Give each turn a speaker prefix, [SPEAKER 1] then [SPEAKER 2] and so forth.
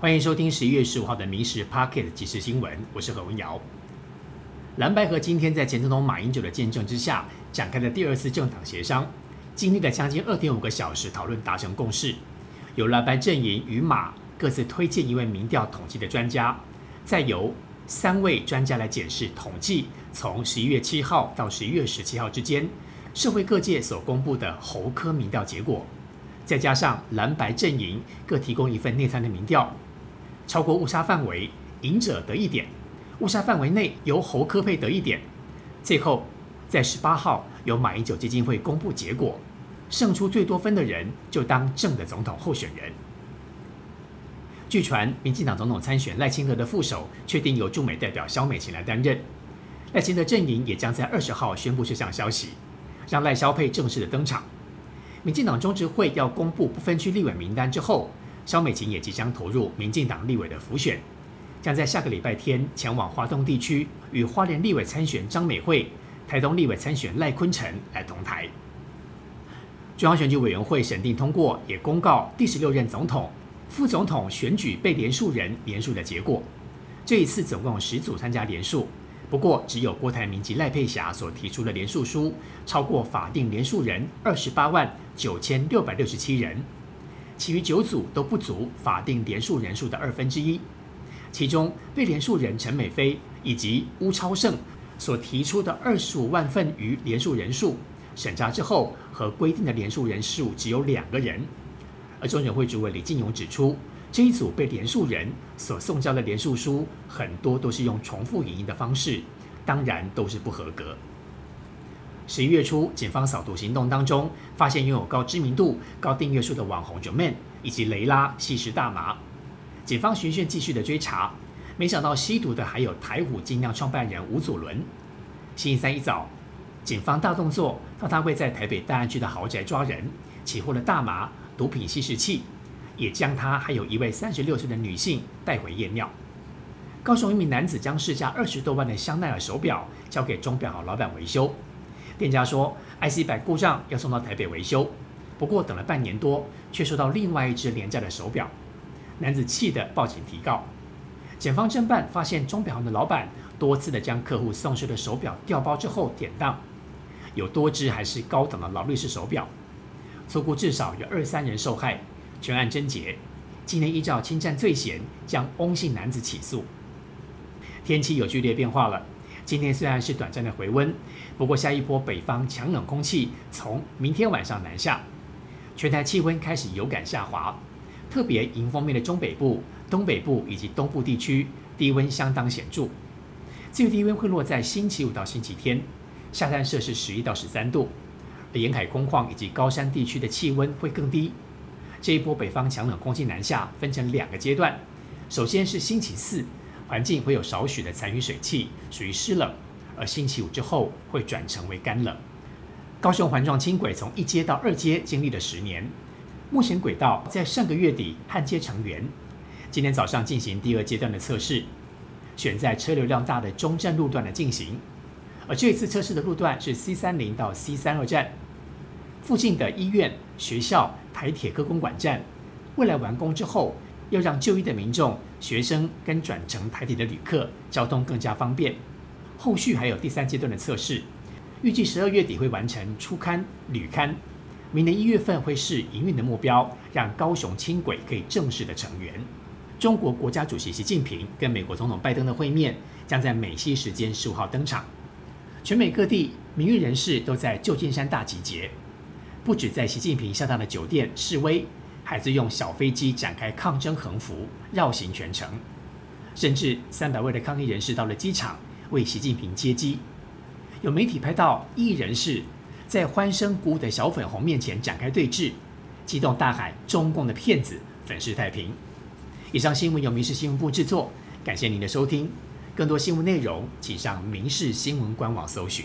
[SPEAKER 1] 欢迎收听十一月十五号的《民事 Pocket》即时新闻，我是何文瑶。蓝白河今天在前总统马英九的见证之下，展开了第二次政党协商，经历了将近二点五个小时讨论，达成共识。由蓝白阵营与马各自推荐一位民调统计的专家，再由三位专家来检视统计，从十一月七号到十一月十七号之间，社会各界所公布的侯科民调结果，再加上蓝白阵营各提供一份内参的民调。超过误差范围，赢者得一点；误差范围内由侯科配得一点。最后，在十八号由马英九基金会公布结果，胜出最多分的人就当正的总统候选人。据传，民进党总统参选赖清德的副手确定由驻美代表萧美琴来担任。赖清德阵营也将在二十号宣布这项消息，让赖萧配正式的登场。民进党中执会要公布不分区立委名单之后。肖美琴也即将投入民进党立委的辅选，将在下个礼拜天前往华东地区与花莲立委参选张美惠、台东立委参选赖坤成来同台。中央选举委员会审定通过，也公告第十六任总统、副总统选举被连署人连署的结果。这一次总共十组参加连署，不过只有郭台铭及赖佩霞所提出的连署书超过法定连署人二十八万九千六百六十七人。其余九组都不足法定连数人数的二分之一，其中被连数人陈美飞以及巫超胜所提出的二十五万份余连数人数，审查之后和规定的连数人数只有两个人。而中选会主委李进勇指出，这一组被连数人所送交的连数书很多都是用重复影印的方式，当然都是不合格。十一月初，警方扫毒行动当中，发现拥有高知名度、高订阅数的网红 j o m a n 以及雷拉吸食大麻。警方循线继续的追查，没想到吸毒的还有台虎精酿创办人吴祖伦。星期三一早，警方大动作，到他位在台北大安区的豪宅抓人，起获了大麻、毒品吸食器，也将他还有一位三十六岁的女性带回验尿。高雄一名男子将市价二十多万的香奈儿手表交给钟表行老板维修。店家说，IC 板故障要送到台北维修，不过等了半年多，却收到另外一只廉价的手表。男子气得报警提告。检方侦办发现，钟表行的老板多次的将客户送去的手表调包之后典当，有多只还是高档的劳力士手表。粗估至少有二三人受害。全案侦结，今天依照侵占罪嫌将翁姓男子起诉。天气有剧烈变化了。今天虽然是短暂的回温，不过下一波北方强冷空气从明天晚上南下，全台气温开始有感下滑。特别迎风面的中北部、东北部以及东部地区低温相当显著，最低温会落在星期五到星期天，下探摄氏十一到十三度。而沿海空旷以及高山地区的气温会更低。这一波北方强冷空气南下分成两个阶段，首先是星期四。环境会有少许的残余水汽，属于湿冷，而星期五之后会转成为干冷。高雄环状轻轨从一阶到二阶经历了十年，目前轨道在上个月底焊接成圆，今天早上进行第二阶段的测试，选在车流量大的中正路段的进行。而这一次测试的路段是 C 三零到 C 三二站附近的医院、学校、台铁科公馆站，未来完工之后。要让就医的民众、学生跟转乘台铁的旅客交通更加方便。后续还有第三阶段的测试，预计十二月底会完成初刊、旅刊，明年一月份会是营运的目标，让高雄轻轨可以正式的成员。中国国家主席习近平跟美国总统拜登的会面将在美西时间十五号登场，全美各地名誉人士都在旧金山大集结，不止在习近平下榻的酒店示威。还是用小飞机展开抗争横幅，绕行全程，甚至三百位的抗议人士到了机场为习近平接机。有媒体拍到艺人士在欢声鼓舞的小粉红面前展开对峙，激动大喊“中共的骗子，粉饰太平”。以上新闻由民事新闻部制作，感谢您的收听。更多新闻内容，请上民事新闻官网搜寻。